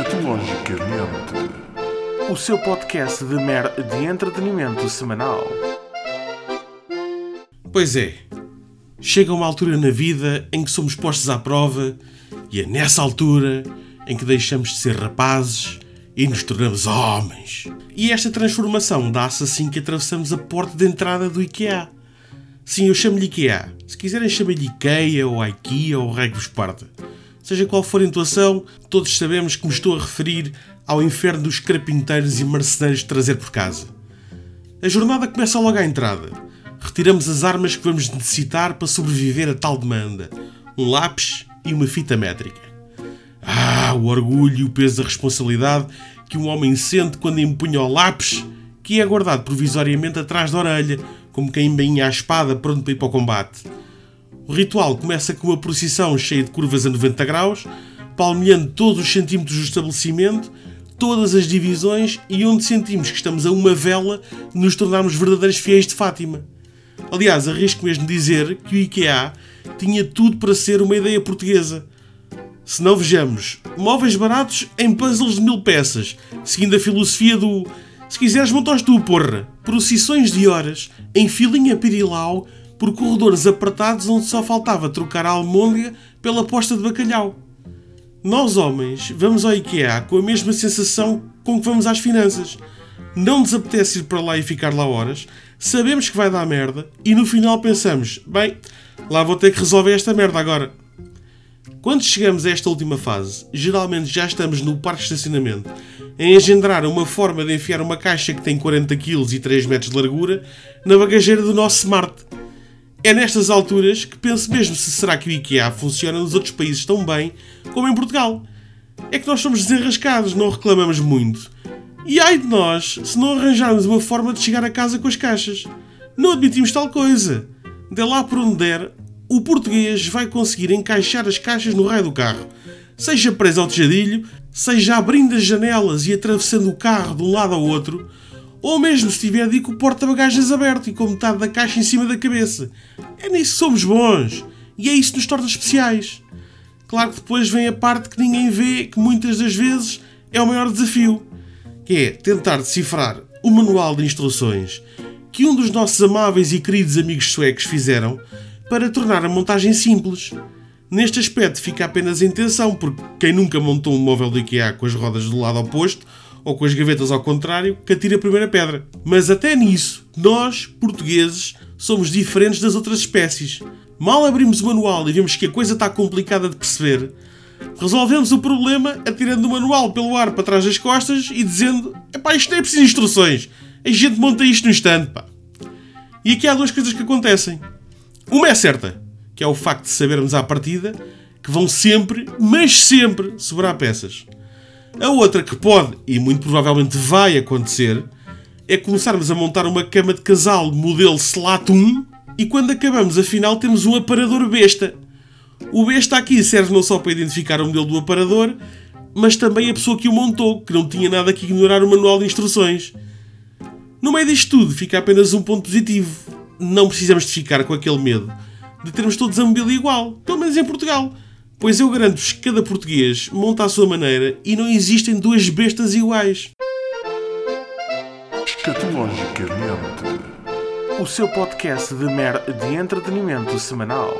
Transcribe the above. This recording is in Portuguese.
Escatologicamente, o seu podcast de mer de entretenimento semanal. Pois é, chega uma altura na vida em que somos postos à prova e é nessa altura em que deixamos de ser rapazes e nos tornamos homens. E esta transformação dá-se assim que atravessamos a porta de entrada do IKEA. Sim, eu chamo-lhe IKEA. Se quiserem, chamem-lhe IKEA ou IKEA ou Rego Esparta. Seja qual for a intuação, todos sabemos que me estou a referir ao inferno dos carpinteiros e marceneiros de trazer por casa. A jornada começa logo à entrada. Retiramos as armas que vamos necessitar para sobreviver a tal demanda: um lápis e uma fita métrica. Ah, o orgulho e o peso da responsabilidade que um homem sente quando empunha o lápis, que é guardado provisoriamente atrás da orelha, como quem embainha a espada pronto para ir para o combate. O ritual começa com uma procissão cheia de curvas a 90 graus, palmeando todos os centímetros do estabelecimento, todas as divisões e onde sentimos que estamos a uma vela nos tornarmos verdadeiros fiéis de Fátima. Aliás, arrisco mesmo dizer que o IKEA tinha tudo para ser uma ideia portuguesa. Se não vejamos, móveis baratos em puzzles de mil peças, seguindo a filosofia do se quiseres montas tu, porra. Procissões de horas, em filinha pirilau, por corredores apertados onde só faltava trocar a almôndega pela posta de bacalhau. Nós, homens, vamos ao IKEA com a mesma sensação com que vamos às finanças. Não nos apetece ir para lá e ficar lá horas, sabemos que vai dar merda e no final pensamos: bem, lá vou ter que resolver esta merda agora. Quando chegamos a esta última fase, geralmente já estamos no parque de estacionamento em agendar uma forma de enfiar uma caixa que tem 40 kg e 3 metros de largura na bagageira do nosso Smart. É nestas alturas que penso mesmo se será que o IKEA funciona nos outros países tão bem como em Portugal. É que nós somos desenrascados, não reclamamos muito. E ai de nós se não arranjarmos uma forma de chegar a casa com as caixas. Não admitimos tal coisa. De lá por onde der, o português vai conseguir encaixar as caixas no raio do carro. Seja preso ao tejadilho, seja abrindo as janelas e atravessando o carro de um lado ao outro, ou mesmo se tiver de ir com o porta-bagagens aberto e com metade da caixa em cima da cabeça. É nisso que somos bons. E é isso nos torna especiais. Claro que depois vem a parte que ninguém vê, que muitas das vezes é o maior desafio, que é tentar decifrar o manual de instruções que um dos nossos amáveis e queridos amigos suecos fizeram para tornar a montagem simples. Neste aspecto fica apenas a intenção, porque quem nunca montou um móvel de IKEA com as rodas do lado oposto ou com as gavetas ao contrário, que atira a primeira pedra. Mas até nisso, nós, portugueses, somos diferentes das outras espécies. Mal abrimos o manual e vemos que a coisa está complicada de perceber, resolvemos o problema atirando o manual pelo ar para trás das costas e dizendo: Epá, isto nem é preciso instruções, a gente monta isto no instante, pá. E aqui há duas coisas que acontecem. Uma é certa, que é o facto de sabermos à partida que vão sempre, mas sempre, sobrar peças. A outra que pode e muito provavelmente vai acontecer é começarmos a montar uma cama de casal modelo Slatum e quando acabamos, afinal, temos um aparador besta. O besta aqui serve não só para identificar o modelo do aparador, mas também a pessoa que o montou, que não tinha nada que ignorar o manual de instruções. No meio disto tudo fica apenas um ponto positivo. Não precisamos de ficar com aquele medo de termos todos a mobília igual, pelo menos em Portugal. Pois eu garanto-vos que cada português monta à sua maneira e não existem duas bestas iguais. Escatologicamente, o seu podcast de mer de entretenimento semanal.